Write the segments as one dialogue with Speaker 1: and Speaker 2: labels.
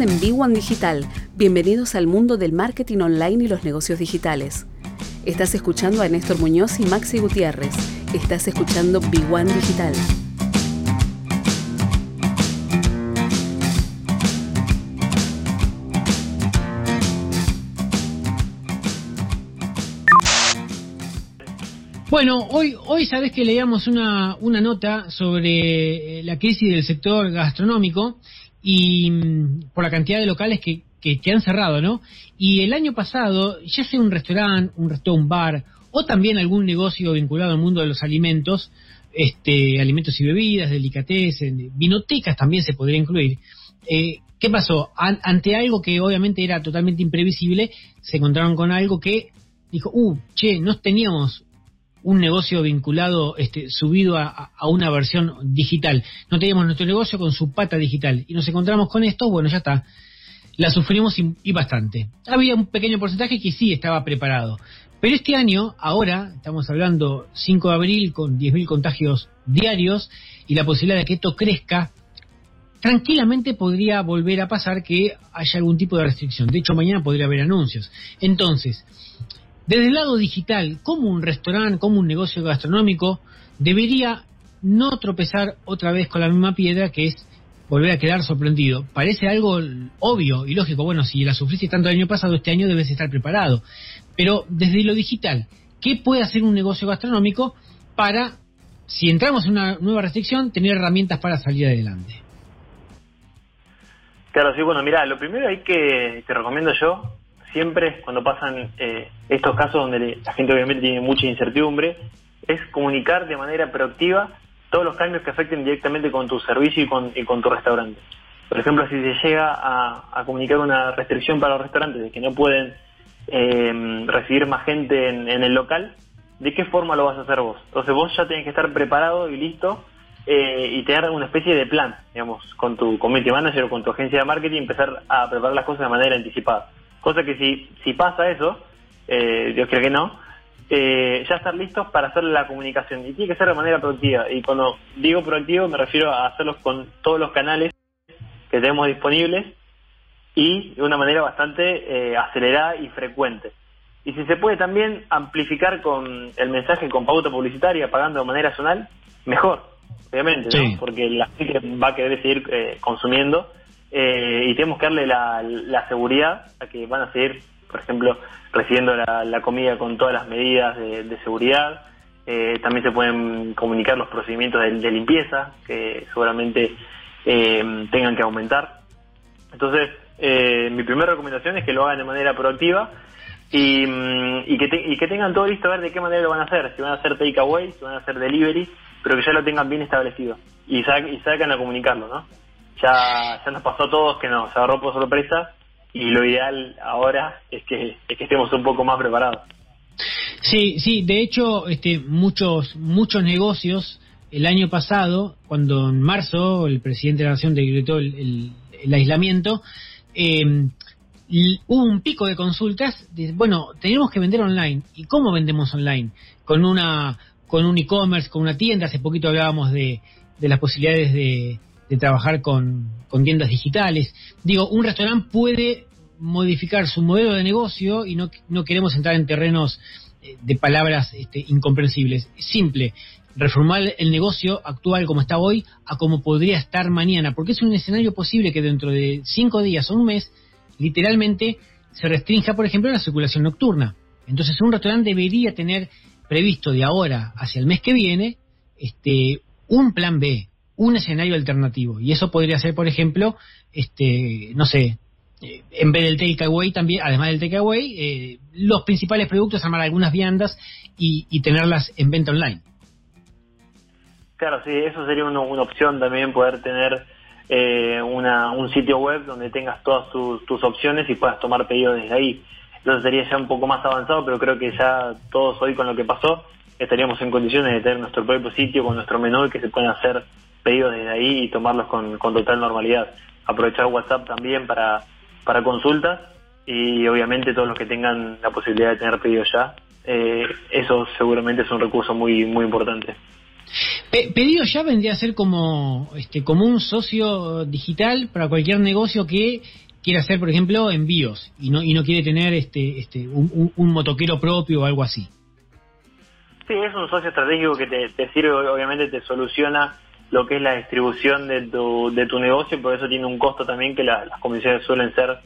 Speaker 1: En B1 Digital. Bienvenidos al mundo del marketing online y los negocios digitales. Estás escuchando a Néstor Muñoz y Maxi Gutiérrez. Estás escuchando B1 Digital.
Speaker 2: Bueno, hoy, hoy sabes que leíamos una, una nota sobre eh, la crisis del sector gastronómico y mm, por la cantidad de locales que, que, han cerrado, ¿no? Y el año pasado, ya sea un restaurante, un restaurante, un bar, o también algún negocio vinculado al mundo de los alimentos, este, alimentos y bebidas, delicatessen, vinotecas también se podría incluir. Eh, ¿Qué pasó? ante algo que obviamente era totalmente imprevisible, se encontraron con algo que dijo, uh, che, no teníamos un negocio vinculado, este, subido a, una versión digital. No teníamos nuestro negocio con su pata digital y nos encontramos con esto, bueno, ya está. La sufrimos y, bastante. Había un pequeño porcentaje que sí estaba preparado. Pero este año, ahora, estamos hablando 5 de abril con 10.000 contagios diarios y la posibilidad de que esto crezca, tranquilamente podría volver a pasar que haya algún tipo de restricción. De hecho, mañana podría haber anuncios. Entonces, desde el lado digital, como un restaurante, como un negocio gastronómico, debería no tropezar otra vez con la misma piedra que es volver a quedar sorprendido. Parece algo obvio y lógico. Bueno, si la sufriste tanto el año pasado, este año debes estar preparado. Pero desde lo digital, ¿qué puede hacer un negocio gastronómico para, si entramos en una nueva restricción, tener herramientas para salir adelante?
Speaker 3: Claro, sí, bueno, mira, lo primero hay que, te recomiendo yo, siempre cuando pasan eh, estos casos donde la gente obviamente tiene mucha incertidumbre, es comunicar de manera proactiva todos los cambios que afecten directamente con tu servicio y con, con tu restaurante. Por ejemplo, si se llega a, comunicar una restricción para los restaurantes de que no pueden eh, recibir más gente en, el local, ¿de qué forma lo vas a hacer vos? Entonces vos ya tenés que estar preparado y listo eh, y tener una especie de plan, digamos, con tu community manager o con tu agencia de marketing, empezar a preparar las cosas de manera anticipada. Cosa que si, si pasa eso, eh, Dios quiere que no, eh, ya estar listos para hacer la comunicación. Y tiene que ser de manera proactiva. Y cuando digo proactivo me refiero a hacerlos con todos los canales que tenemos disponibles y de una manera bastante eh, acelerada y frecuente. Y si se puede también amplificar con el mensaje con pauta publicitaria, pagando de manera zonal, mejor, obviamente, porque la gente va a querer seguir eh, consumiendo eh, y tenemos que darle la, la, seguridad a que van a seguir, por ejemplo, recibiendo la, comida con todas las medidas de, seguridad. Eh, también se pueden comunicar los procedimientos de, limpieza, que seguramente eh, tengan que aumentar. Entonces, mi primera recomendación es que lo hagan de manera proactiva y, mm, y, que y que tengan todo listo a ver de qué manera lo van a hacer, si van a hacer takeaway, si van a hacer delivery, pero que ya lo tengan bien establecido y, sa y salgan a comunicarlo, ¿no? Ya, ya nos pasó a todos que nos agarró por sorpresa y lo ideal ahora es que, es que estemos un poco más preparados.
Speaker 2: Sí, sí, de hecho, este, muchos, muchos negocios el año pasado, cuando en marzo el presidente de la Nación decretó el, el, aislamiento, eh, hubo un pico de consultas. Bueno, tenemos que vender online. ¿Y cómo vendemos online? Con una con un e-commerce, con una tienda. Hace poquito hablábamos de, de las posibilidades de, de trabajar con, tiendas digitales. Digo, un restaurante puede modificar su modelo de negocio y no, no queremos entrar en terrenos eh, de palabras este, incomprensibles. Simple, reformar el negocio actual como está hoy a como podría estar mañana, porque es un escenario posible que dentro de cinco días o un mes, literalmente, se restrinja, por ejemplo, la circulación nocturna. Entonces, un restaurante debería tener previsto de ahora hacia el mes que viene este, un plan B, un escenario alternativo. Y eso podría ser, por ejemplo, este, no sé, eh, en vez del takeaway también, además del takeaway, eh, los principales productos, armar algunas viandas y, tenerlas en venta online.
Speaker 3: Claro, sí, eso sería una, opción también, poder tener eh, una, un sitio web donde tengas todas tus, tus opciones y puedas tomar pedidos desde ahí. Entonces sería ya un poco más avanzado, pero creo que ya todos hoy con lo que pasó estaríamos en condiciones de tener nuestro propio sitio con nuestro menú y que se puedan hacer pedidos desde ahí y tomarlos con, total normalidad. Aprovechar WhatsApp también para, para consultas y obviamente todos los que tengan la posibilidad de tener pedidos ya, eh, eso seguramente es un recurso muy, muy importante.
Speaker 2: pedido ya vendría a ser como, este, como un socio digital para cualquier negocio que quiere hacer, por ejemplo, envíos y no y no quiere tener este este un, un, motoquero propio o algo así.
Speaker 3: Sí, es un socio estratégico que te, sirve, obviamente te soluciona lo que es la distribución de tu, de tu negocio por eso tiene un costo también que las comisiones suelen ser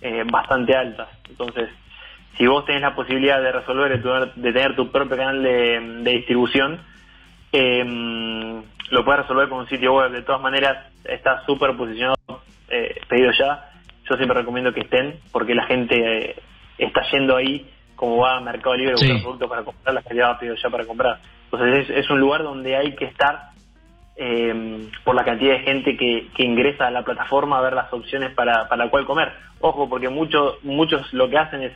Speaker 3: eh, bastante altas. Entonces, si vos tenés la posibilidad de resolver, de, tener tu propio canal de, distribución, eh, lo puedes resolver con un sitio web. De todas maneras, está súper posicionado, eh, pedido ya. Yo siempre recomiendo que estén, porque la gente eh, está yendo ahí, como va a Mercado Libre, sí. buscar productos para comprar, la calidad va pedido ya para comprar. Entonces, es, un lugar donde hay que estar eh, por la cantidad de gente que, que, ingresa a la plataforma a ver las opciones para, para la cual comer. Ojo, porque muchos muchos lo que hacen es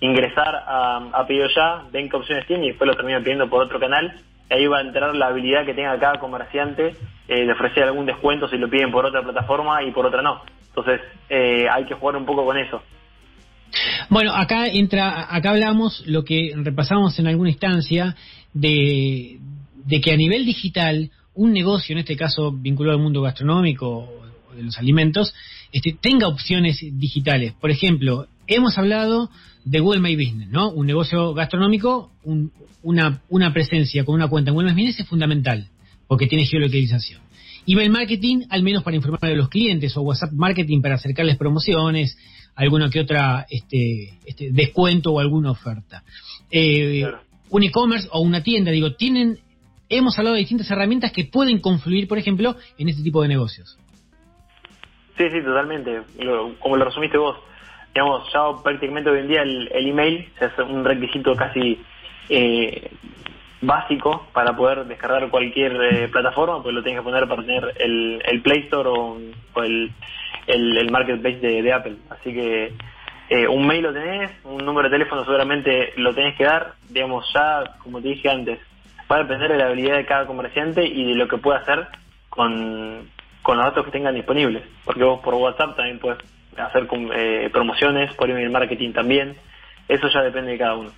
Speaker 3: ingresar a, a ya, ven qué opciones tiene y después lo terminan pidiendo por otro canal ahí va a entrar la habilidad que tenga cada comerciante eh, de ofrecer algún descuento si lo piden por otra plataforma y por otra no. Entonces eh, hay que jugar un poco con eso.
Speaker 2: Bueno, acá entra, acá hablamos lo que repasamos en alguna instancia de, de que a nivel digital un negocio, en este caso vinculado al mundo gastronómico o de los alimentos, este, tenga opciones digitales. Por ejemplo, hemos hablado de Google My Business, ¿no? Un negocio gastronómico, una, una presencia con una cuenta en Google My Business es fundamental, porque tiene geolocalización. Email marketing, al menos para informar a los clientes, o WhatsApp marketing para acercarles promociones, alguna que otra este, este descuento o alguna oferta. Eh, un e-commerce o una tienda, digo, tienen, hemos hablado de distintas herramientas que pueden confluir, por ejemplo, en este tipo de negocios.
Speaker 3: Sí, sí, totalmente. como lo resumiste vos digamos, ya prácticamente hoy en día el, email es un requisito casi eh, básico para poder descargar cualquier eh, plataforma, pues lo tienes que poner para tener el, el Play Store o, el, el, Marketplace de, Apple. Así que eh, un mail lo tenés, un número de teléfono seguramente lo tenés que dar, digamos, ya, como te dije antes, va a depender de la habilidad de cada comerciante y de lo que pueda hacer con, con los datos que tengan disponibles. Porque vos por WhatsApp también puedes hacer eh, promociones, por email marketing también. Eso ya depende de cada uno.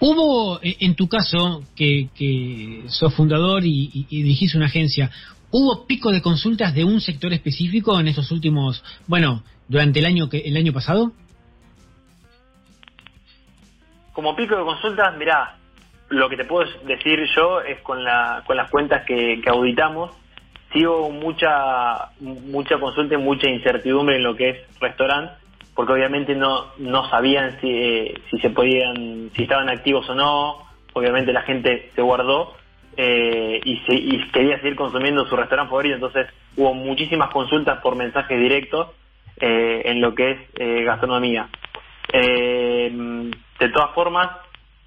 Speaker 2: Hubo, eh, en tu caso, que, que sos fundador y, dirigís una agencia, ¿hubo pico de consultas de un sector específico en estos últimos, bueno, durante el año que el año pasado?
Speaker 3: Como pico de consultas, mirá, lo que te puedo decir yo es con, la, con las cuentas que, que auditamos, hubo mucha, mucha consulta y mucha incertidumbre en lo que es restaurante, porque obviamente no, no sabían si, eh, si se podían, si estaban activos o no, obviamente la gente se guardó eh, y, se, quería seguir consumiendo su restaurante favorito, entonces hubo muchísimas consultas por mensajes directos eh, en lo que es gastronomía. de todas formas,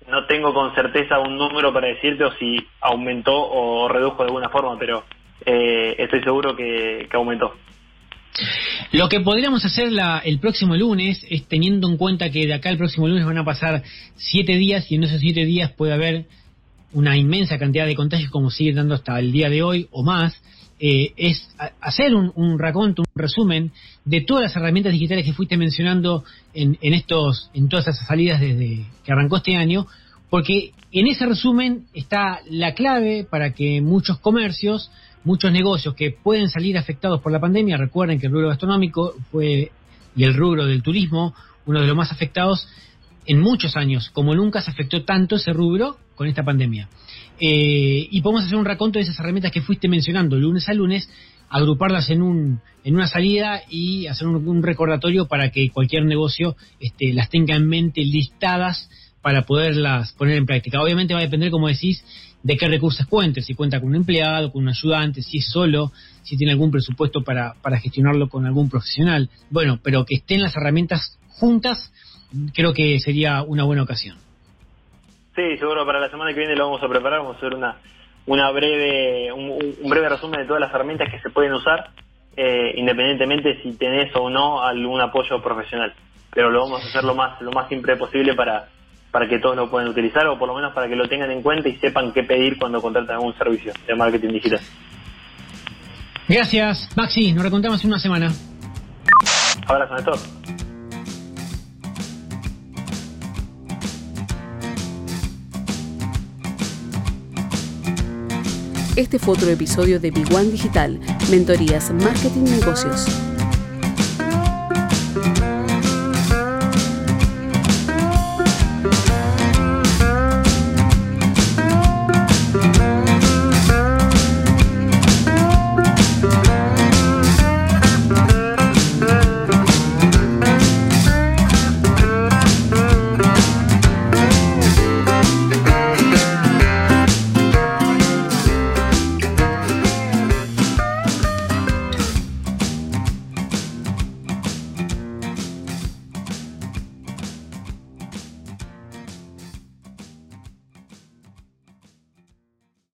Speaker 3: no tengo con certeza un número para decirte o si aumentó o redujo de alguna forma, pero eh, estoy seguro que, aumentó.
Speaker 2: Lo que podríamos hacer la, el próximo lunes es teniendo en cuenta que de acá el próximo lunes van a pasar siete días y en esos siete días puede haber una inmensa cantidad de contagios como sigue dando hasta el día de hoy o más, eh, es hacer un, un raconto, un resumen de todas las herramientas digitales que fuiste mencionando en, en, estos, en todas esas salidas desde que arrancó este año, porque en ese resumen está la clave para que muchos comercios muchos negocios que pueden salir afectados por la pandemia, recuerden que el rubro gastronómico fue y el rubro del turismo uno de los más afectados en muchos años, como nunca se afectó tanto ese rubro con esta pandemia. Eh, y podemos hacer un raconto de esas herramientas que fuiste mencionando lunes a lunes, agruparlas en, un, en una salida y hacer un, recordatorio para que cualquier negocio este, las tenga en mente listadas para poderlas poner en práctica. Obviamente va a depender, como decís, de qué recursos cuente, si cuenta con un empleado, con un ayudante, si es solo, si tiene algún presupuesto para, para gestionarlo con algún profesional. Bueno, pero que estén las herramientas juntas, creo que sería una buena ocasión.
Speaker 3: Sí, seguro para la semana que viene lo vamos a preparar, vamos a hacer una, una breve, un, breve resumen de todas las herramientas que se pueden usar, eh, independientemente si tenés o no algún apoyo profesional. Pero lo vamos a hacer lo más, lo más simple posible para, para que todos lo puedan utilizar o por lo menos para que lo tengan en cuenta y sepan qué pedir cuando contratan algún servicio de marketing digital.
Speaker 2: Gracias, Maxi. Nos recontamos en una semana.
Speaker 3: Abrazo, Néstor.
Speaker 1: Este fue otro episodio de Big One Digital, Mentorías Marketing Negocios.